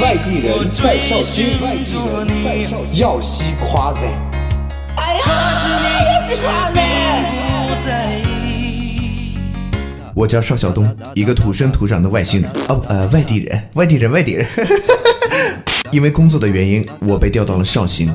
外地人在绍兴，外地人在绍兴，要西夸赞。哎呀，要西夸赞！我叫邵晓东，一个土生土长的外星人哦，呃，外地人，外地人，外地人。因为工作的原因，我被调到了绍兴。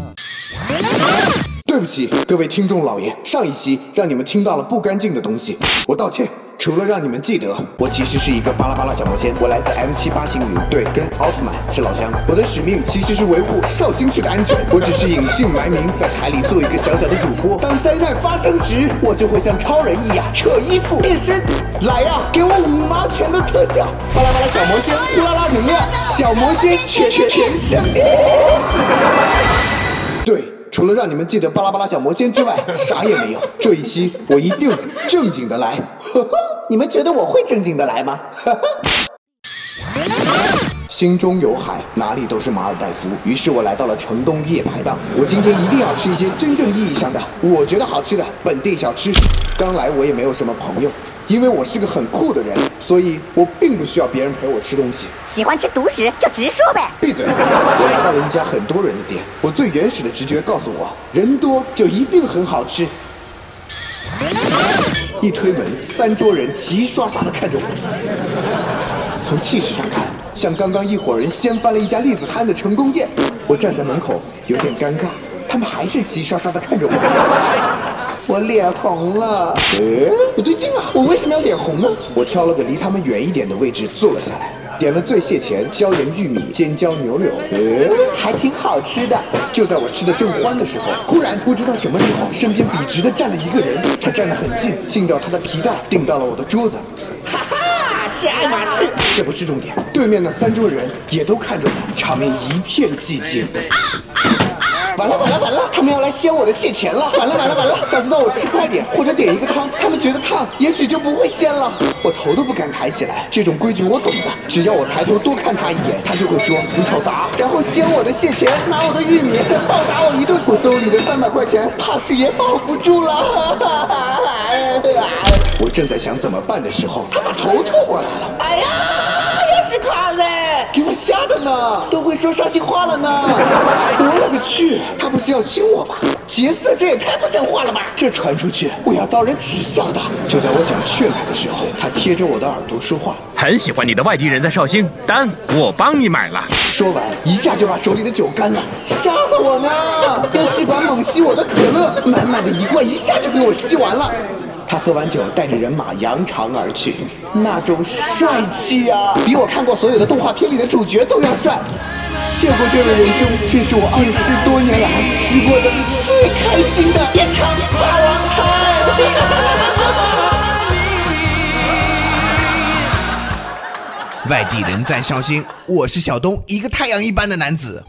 对不起，各位听众老爷，上一期让你们听到了不干净的东西，我道歉。除了让你们记得，我其实是一个巴拉巴拉小魔仙，我来自 M 七八星云，对，跟奥特曼是老乡。我的使命其实是维护绍兴区的安全，我只是隐姓埋名，在台里做一个小小的主播。当灾难发生时，我就会像超人一样扯衣服变身。来呀，给我五毛钱的特效！巴拉巴拉小魔仙，呼啦啦能量，小魔仙全全全身变。对。除了让你们记得巴拉巴拉小魔仙之外，啥也没有。这一期我一定正经的来。呵呵，你们觉得我会正经的来吗？呵呵。心中有海，哪里都是马尔代夫。于是我来到了城东夜排档。我今天一定要吃一些真正意义上的，我觉得好吃的本地小吃。刚来我也没有什么朋友。因为我是个很酷的人，所以我并不需要别人陪我吃东西。喜欢吃独食就直说呗。闭嘴！我来到了一家很多人的店，我最原始的直觉告诉我，人多就一定很好吃。一推门，三桌人齐刷刷的看着我。从气势上看，像刚刚一伙人掀翻了一家栗子摊的成功店。我站在门口，有点尴尬，他们还是齐刷刷的看着我。我脸红了，诶，不对劲啊！我为什么要脸红呢？我挑了个离他们远一点的位置坐了下来，点了醉蟹钳、椒盐玉米、尖椒牛柳，诶，还挺好吃的。就在我吃的正欢的时候，忽然不知道什么时候，身边笔直的站了一个人，他站得很近，近到他的皮带顶到了我的桌子。哈哈，是爱马仕。这不是重点，对面的三桌人也都看着我，场面一片寂静。完了完了完了，他们要来掀我的蟹钳了！完了完了完了，早知道我吃快点或者点一个汤，他们觉得烫，也许就不会掀了。我头都不敢抬起来，这种规矩我懂的。只要我抬头多看他一眼，他就会说你瞅啥？然后掀我的蟹钳，拿我的玉米，再暴打我一顿。我兜里的三百块钱，怕是也保不住了。我正在想怎么办的时候，他把头凑过来了。哎呀，给我吓的呢，都会说伤心话了呢。我勒个去，他不是要亲我吧？杰斯，这也太不像话了吧！这传出去，我要遭人耻笑的。就在我想劝他的时候，他贴着我的耳朵说话。很喜欢你的外地人在绍兴，单我帮你买了。说完，一下就把手里的酒干了，吓了我呢。用吸管猛吸我的可乐，满满的一罐一下就给我吸完了。他喝完酒，带着人马扬长而去，那种帅气啊，比我看过所有的动画片里的主角都要帅。谢过这位仁兄，这是我二十多年来吃过的最开心的一场霸王餐。外地人在绍兴，我是小东，一个太阳一般的男子。